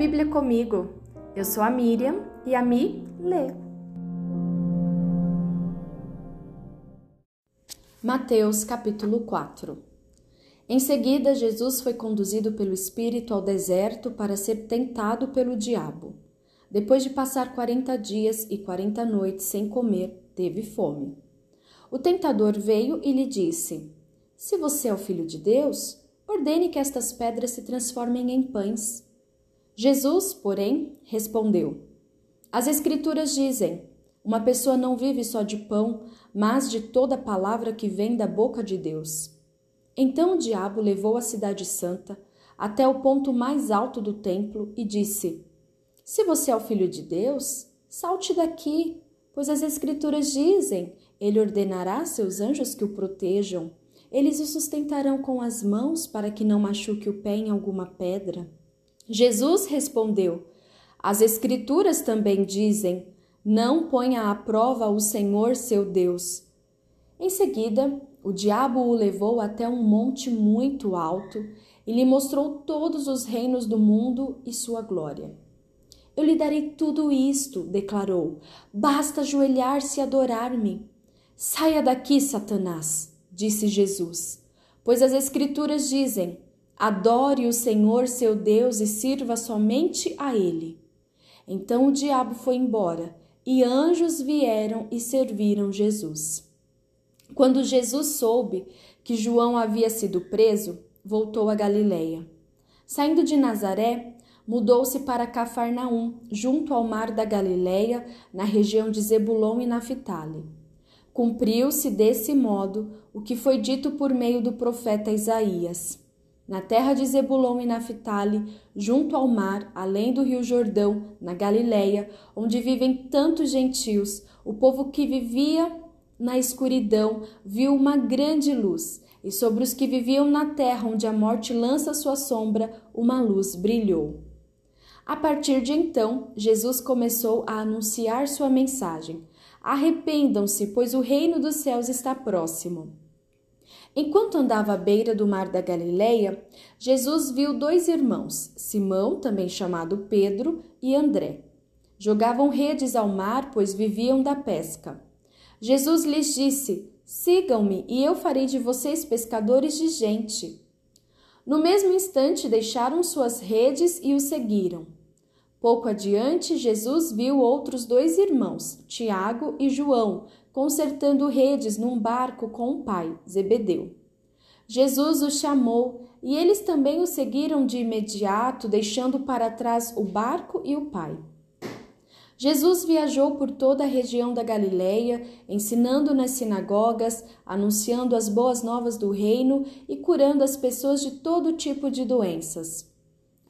Bíblia comigo. Eu sou a Miriam e a Mi lê. Mateus capítulo 4 Em seguida, Jesus foi conduzido pelo Espírito ao deserto para ser tentado pelo diabo. Depois de passar quarenta dias e quarenta noites sem comer, teve fome. O tentador veio e lhe disse: Se você é o filho de Deus, ordene que estas pedras se transformem em pães. Jesus, porém, respondeu: As Escrituras dizem: Uma pessoa não vive só de pão, mas de toda palavra que vem da boca de Deus. Então o diabo levou a cidade santa até o ponto mais alto do templo e disse: Se você é o filho de Deus, salte daqui, pois as Escrituras dizem: Ele ordenará seus anjos que o protejam. Eles o sustentarão com as mãos para que não machuque o pé em alguma pedra. Jesus respondeu: As Escrituras também dizem: Não ponha à prova o Senhor seu Deus. Em seguida, o diabo o levou até um monte muito alto e lhe mostrou todos os reinos do mundo e sua glória. Eu lhe darei tudo isto, declarou. Basta ajoelhar-se e adorar-me. Saia daqui, Satanás, disse Jesus, pois as Escrituras dizem: Adore o Senhor seu Deus e sirva somente a Ele. Então o diabo foi embora e anjos vieram e serviram Jesus. Quando Jesus soube que João havia sido preso, voltou a Galiléia. Saindo de Nazaré, mudou-se para Cafarnaum, junto ao mar da Galiléia, na região de Zebulon e Naphtali. Cumpriu-se desse modo o que foi dito por meio do profeta Isaías na terra de Zebulon e Naphtali, junto ao mar, além do rio Jordão, na Galiléia, onde vivem tantos gentios, o povo que vivia na escuridão viu uma grande luz, e sobre os que viviam na terra onde a morte lança sua sombra, uma luz brilhou. A partir de então, Jesus começou a anunciar sua mensagem: Arrependam-se, pois o reino dos céus está próximo. Enquanto andava à beira do mar da Galileia, Jesus viu dois irmãos, Simão, também chamado Pedro, e André. Jogavam redes ao mar, pois viviam da pesca. Jesus lhes disse: Sigam-me, e eu farei de vocês pescadores de gente. No mesmo instante deixaram suas redes e o seguiram. Pouco adiante, Jesus viu outros dois irmãos, Tiago e João, consertando redes num barco com o pai, Zebedeu. Jesus os chamou e eles também o seguiram de imediato, deixando para trás o barco e o pai. Jesus viajou por toda a região da Galileia, ensinando nas sinagogas, anunciando as boas novas do reino e curando as pessoas de todo tipo de doenças.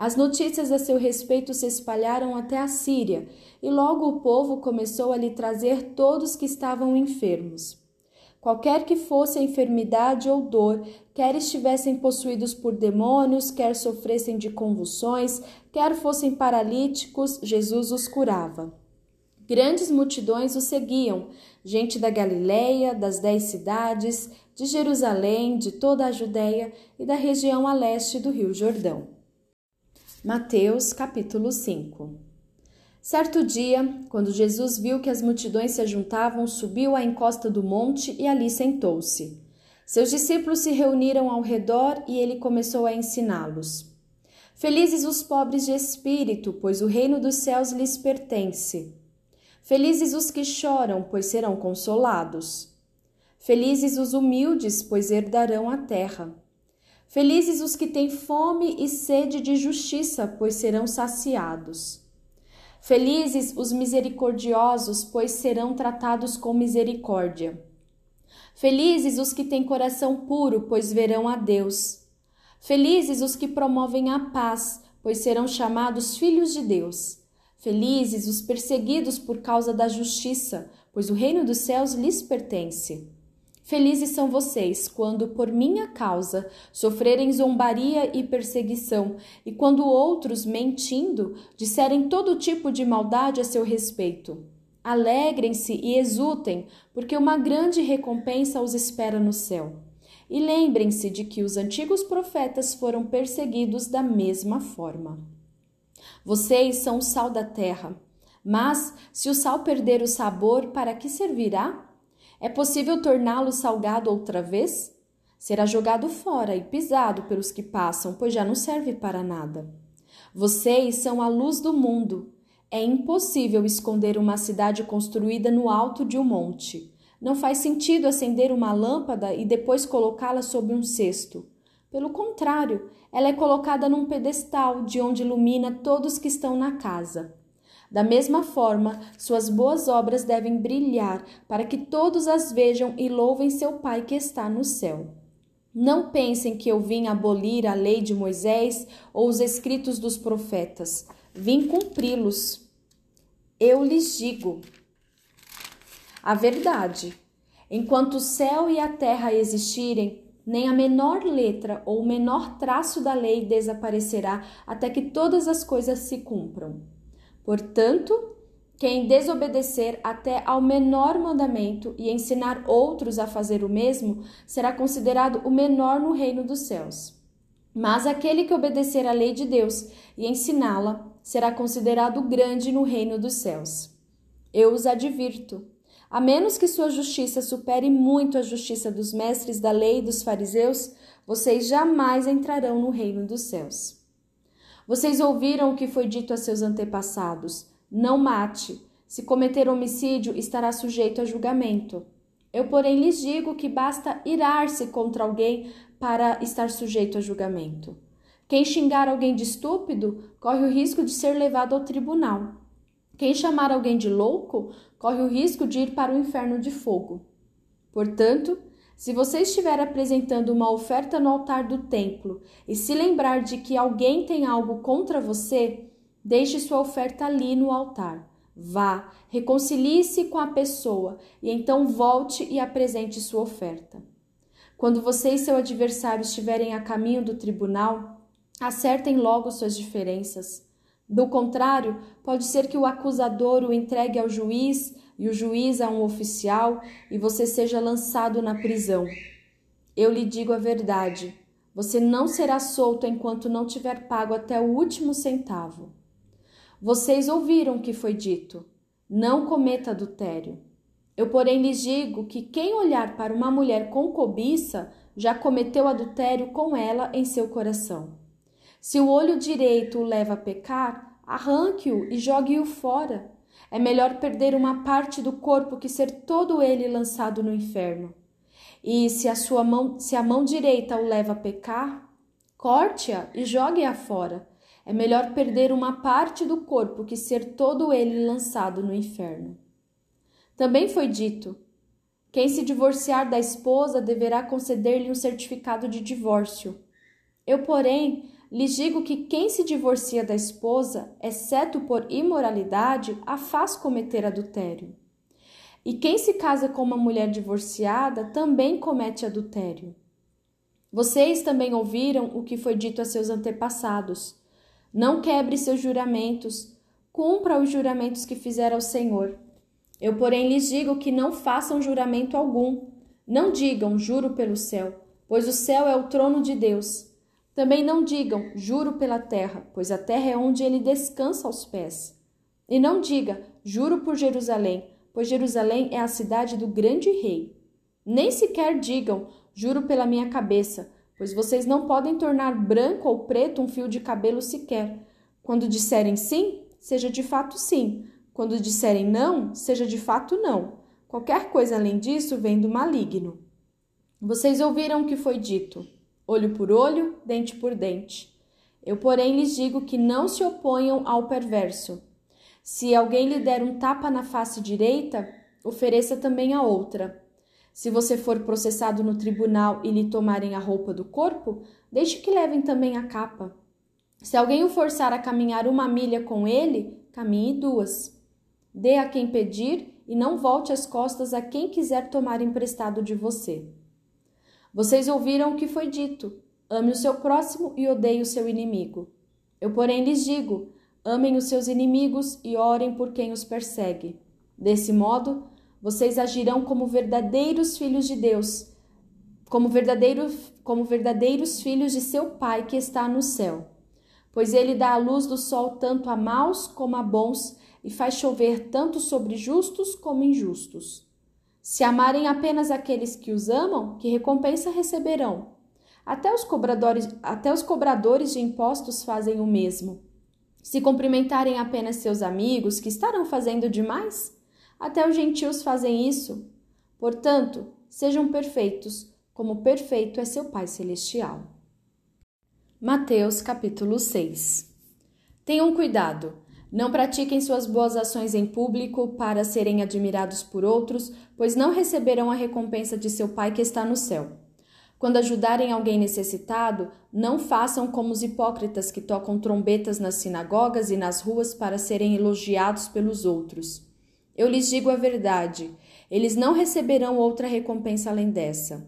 As notícias a seu respeito se espalharam até a Síria, e logo o povo começou a lhe trazer todos que estavam enfermos. Qualquer que fosse a enfermidade ou dor, quer estivessem possuídos por demônios, quer sofressem de convulsões, quer fossem paralíticos, Jesus os curava. Grandes multidões o seguiam, gente da Galiléia, das dez cidades, de Jerusalém, de toda a Judéia e da região a leste do Rio Jordão. Mateus capítulo 5 Certo dia, quando Jesus viu que as multidões se juntavam, subiu à encosta do monte e ali sentou-se. Seus discípulos se reuniram ao redor e ele começou a ensiná-los. Felizes os pobres de espírito, pois o reino dos céus lhes pertence. Felizes os que choram, pois serão consolados. Felizes os humildes, pois herdarão a terra. Felizes os que têm fome e sede de justiça, pois serão saciados. Felizes os misericordiosos, pois serão tratados com misericórdia. Felizes os que têm coração puro, pois verão a Deus. Felizes os que promovem a paz, pois serão chamados filhos de Deus. Felizes os perseguidos por causa da justiça, pois o reino dos céus lhes pertence. Felizes são vocês quando, por minha causa, sofrerem zombaria e perseguição, e quando outros, mentindo, disserem todo tipo de maldade a seu respeito. Alegrem-se e exultem, porque uma grande recompensa os espera no céu. E lembrem-se de que os antigos profetas foram perseguidos da mesma forma. Vocês são o sal da terra. Mas, se o sal perder o sabor, para que servirá? É possível torná-lo salgado outra vez? Será jogado fora e pisado pelos que passam, pois já não serve para nada. Vocês são a luz do mundo. É impossível esconder uma cidade construída no alto de um monte. Não faz sentido acender uma lâmpada e depois colocá-la sob um cesto. Pelo contrário, ela é colocada num pedestal de onde ilumina todos que estão na casa. Da mesma forma, suas boas obras devem brilhar para que todos as vejam e louvem seu Pai que está no céu. Não pensem que eu vim abolir a lei de Moisés ou os escritos dos profetas. Vim cumpri-los. Eu lhes digo a verdade. Enquanto o céu e a terra existirem, nem a menor letra ou o menor traço da lei desaparecerá até que todas as coisas se cumpram. Portanto, quem desobedecer até ao menor mandamento e ensinar outros a fazer o mesmo será considerado o menor no reino dos céus. Mas aquele que obedecer à lei de Deus e ensiná-la será considerado grande no reino dos céus. Eu os advirto. A menos que sua justiça supere muito a justiça dos mestres da lei e dos fariseus, vocês jamais entrarão no reino dos céus. Vocês ouviram o que foi dito a seus antepassados: não mate. Se cometer homicídio, estará sujeito a julgamento. Eu, porém, lhes digo que basta irar-se contra alguém para estar sujeito a julgamento. Quem xingar alguém de estúpido corre o risco de ser levado ao tribunal. Quem chamar alguém de louco corre o risco de ir para o inferno de fogo. Portanto, se você estiver apresentando uma oferta no altar do templo e se lembrar de que alguém tem algo contra você, deixe sua oferta ali no altar. Vá, reconcilie-se com a pessoa e então volte e apresente sua oferta. Quando você e seu adversário estiverem a caminho do tribunal, acertem logo suas diferenças. Do contrário, pode ser que o acusador o entregue ao juiz e o juiz a um oficial e você seja lançado na prisão. Eu lhe digo a verdade: você não será solto enquanto não tiver pago até o último centavo. Vocês ouviram o que foi dito: não cometa adultério. Eu, porém, lhes digo que quem olhar para uma mulher com cobiça já cometeu adultério com ela em seu coração. Se o olho direito o leva a pecar, arranque-o e jogue-o fora. É melhor perder uma parte do corpo que ser todo ele lançado no inferno. E se a sua mão, se a mão direita o leva a pecar, corte-a e jogue-a fora. É melhor perder uma parte do corpo que ser todo ele lançado no inferno. Também foi dito: quem se divorciar da esposa deverá conceder-lhe um certificado de divórcio. Eu, porém, lhes digo que quem se divorcia da esposa, exceto por imoralidade, a faz cometer adultério. E quem se casa com uma mulher divorciada também comete adultério. Vocês também ouviram o que foi dito a seus antepassados. Não quebre seus juramentos, cumpra os juramentos que fizer ao Senhor. Eu, porém, lhes digo que não façam juramento algum. Não digam, juro pelo céu, pois o céu é o trono de Deus também não digam, juro pela terra, pois a terra é onde ele descansa aos pés. E não diga, juro por Jerusalém, pois Jerusalém é a cidade do grande rei. Nem sequer digam, juro pela minha cabeça, pois vocês não podem tornar branco ou preto um fio de cabelo sequer. Quando disserem sim, seja de fato sim. Quando disserem não, seja de fato não. Qualquer coisa além disso vem do maligno. Vocês ouviram o que foi dito olho por olho, dente por dente. Eu, porém, lhes digo que não se oponham ao perverso. Se alguém lhe der um tapa na face direita, ofereça também a outra. Se você for processado no tribunal e lhe tomarem a roupa do corpo, deixe que levem também a capa. Se alguém o forçar a caminhar uma milha com ele, caminhe duas. Dê a quem pedir e não volte as costas a quem quiser tomar emprestado de você. Vocês ouviram o que foi dito: ame o seu próximo e odeie o seu inimigo. Eu, porém, lhes digo: amem os seus inimigos e orem por quem os persegue. Desse modo, vocês agirão como verdadeiros filhos de Deus, como verdadeiros, como verdadeiros filhos de seu Pai que está no céu. pois ele dá a luz do sol tanto a maus como a bons e faz chover tanto sobre justos como injustos. Se amarem apenas aqueles que os amam, que recompensa receberão? Até os cobradores, até os cobradores de impostos fazem o mesmo. Se cumprimentarem apenas seus amigos, que estarão fazendo demais? Até os gentios fazem isso. Portanto, sejam perfeitos, como perfeito é seu Pai Celestial. Mateus capítulo 6 Tenham cuidado, não pratiquem suas boas ações em público para serem admirados por outros, pois não receberão a recompensa de seu Pai que está no céu. Quando ajudarem alguém necessitado, não façam como os hipócritas que tocam trombetas nas sinagogas e nas ruas para serem elogiados pelos outros. Eu lhes digo a verdade: eles não receberão outra recompensa além dessa.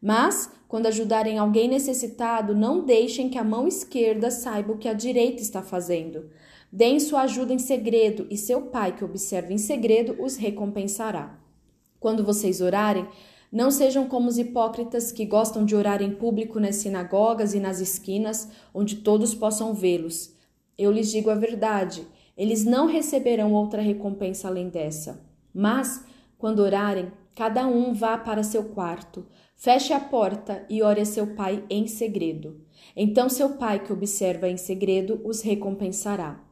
Mas, quando ajudarem alguém necessitado, não deixem que a mão esquerda saiba o que a direita está fazendo. Deem sua ajuda em segredo, e seu pai, que observa em segredo, os recompensará. Quando vocês orarem, não sejam como os hipócritas que gostam de orar em público nas sinagogas e nas esquinas, onde todos possam vê-los. Eu lhes digo a verdade: eles não receberão outra recompensa além dessa. Mas, quando orarem, cada um vá para seu quarto, feche a porta e ore a seu pai em segredo. Então seu pai, que observa em segredo, os recompensará.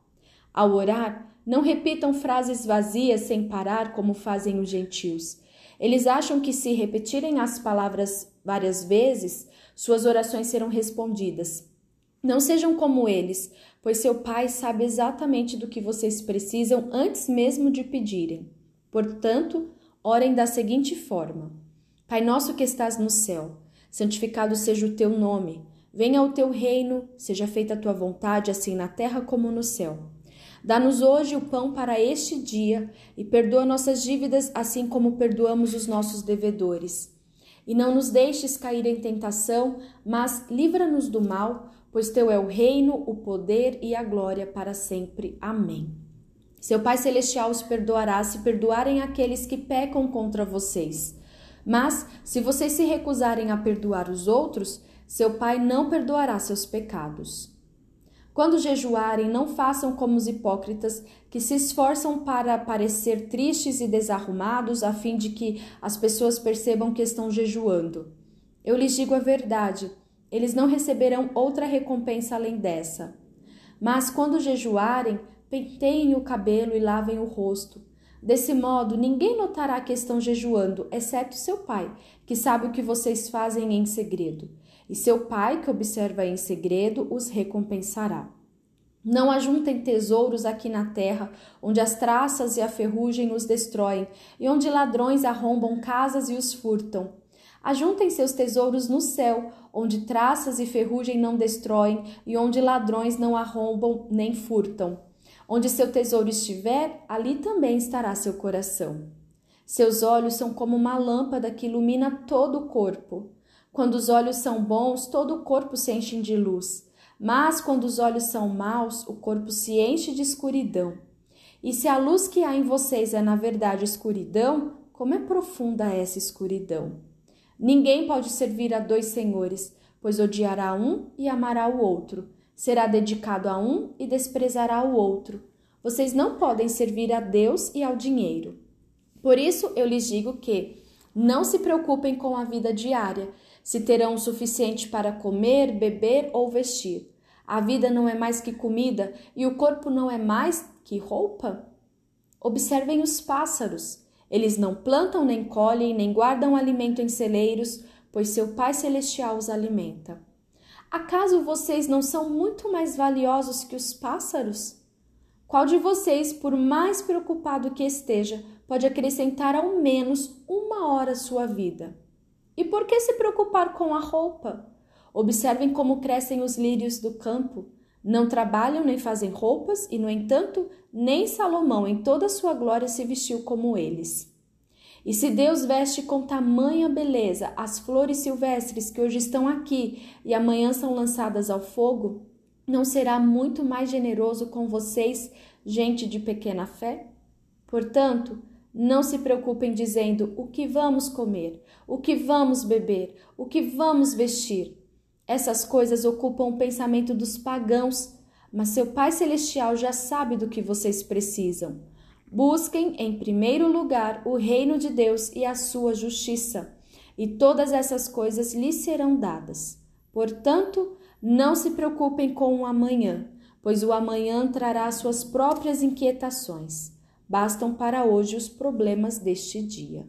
Ao orar, não repitam frases vazias sem parar como fazem os gentios eles acham que se repetirem as palavras várias vezes, suas orações serão respondidas. Não sejam como eles, pois seu Pai sabe exatamente do que vocês precisam antes mesmo de pedirem. Portanto, orem da seguinte forma: Pai nosso que estás no céu, santificado seja o teu nome. Venha o teu reino, seja feita a tua vontade, assim na terra como no céu. Dá-nos hoje o pão para este dia e perdoa nossas dívidas, assim como perdoamos os nossos devedores. E não nos deixes cair em tentação, mas livra-nos do mal, pois teu é o reino, o poder e a glória para sempre. Amém. Seu Pai Celestial os perdoará se perdoarem aqueles que pecam contra vocês. Mas, se vocês se recusarem a perdoar os outros, seu Pai não perdoará seus pecados. Quando jejuarem, não façam como os hipócritas, que se esforçam para parecer tristes e desarrumados, a fim de que as pessoas percebam que estão jejuando. Eu lhes digo a verdade, eles não receberão outra recompensa além dessa. Mas quando jejuarem, penteiem o cabelo e lavem o rosto. Desse modo, ninguém notará que estão jejuando, exceto seu pai, que sabe o que vocês fazem em segredo e seu pai, que observa em segredo, os recompensará. Não ajuntem tesouros aqui na terra, onde as traças e a ferrugem os destroem, e onde ladrões arrombam casas e os furtam. Ajuntem seus tesouros no céu, onde traças e ferrugem não destroem, e onde ladrões não arrombam nem furtam. Onde seu tesouro estiver, ali também estará seu coração. Seus olhos são como uma lâmpada que ilumina todo o corpo. Quando os olhos são bons, todo o corpo se enche de luz. Mas quando os olhos são maus, o corpo se enche de escuridão. E se a luz que há em vocês é na verdade escuridão, como é profunda essa escuridão? Ninguém pode servir a dois senhores, pois odiará um e amará o outro. Será dedicado a um e desprezará o outro. Vocês não podem servir a Deus e ao dinheiro. Por isso eu lhes digo que não se preocupem com a vida diária se terão o suficiente para comer, beber ou vestir. A vida não é mais que comida e o corpo não é mais que roupa? Observem os pássaros. Eles não plantam, nem colhem, nem guardam alimento em celeiros, pois seu Pai Celestial os alimenta. Acaso vocês não são muito mais valiosos que os pássaros? Qual de vocês, por mais preocupado que esteja, pode acrescentar ao menos uma hora à sua vida? E por que se preocupar com a roupa? Observem como crescem os lírios do campo. Não trabalham nem fazem roupas, e, no entanto, nem Salomão, em toda a sua glória, se vestiu como eles. E se Deus veste com tamanha beleza as flores silvestres que hoje estão aqui e amanhã são lançadas ao fogo, não será muito mais generoso com vocês, gente de pequena fé? Portanto, não se preocupem dizendo o que vamos comer, o que vamos beber, o que vamos vestir. Essas coisas ocupam o pensamento dos pagãos. mas seu Pai Celestial já sabe do que vocês precisam. Busquem, em primeiro lugar, o reino de Deus e a sua justiça, e todas essas coisas lhes serão dadas. Portanto, não se preocupem com o amanhã, pois o amanhã trará suas próprias inquietações. Bastam para hoje os problemas deste dia.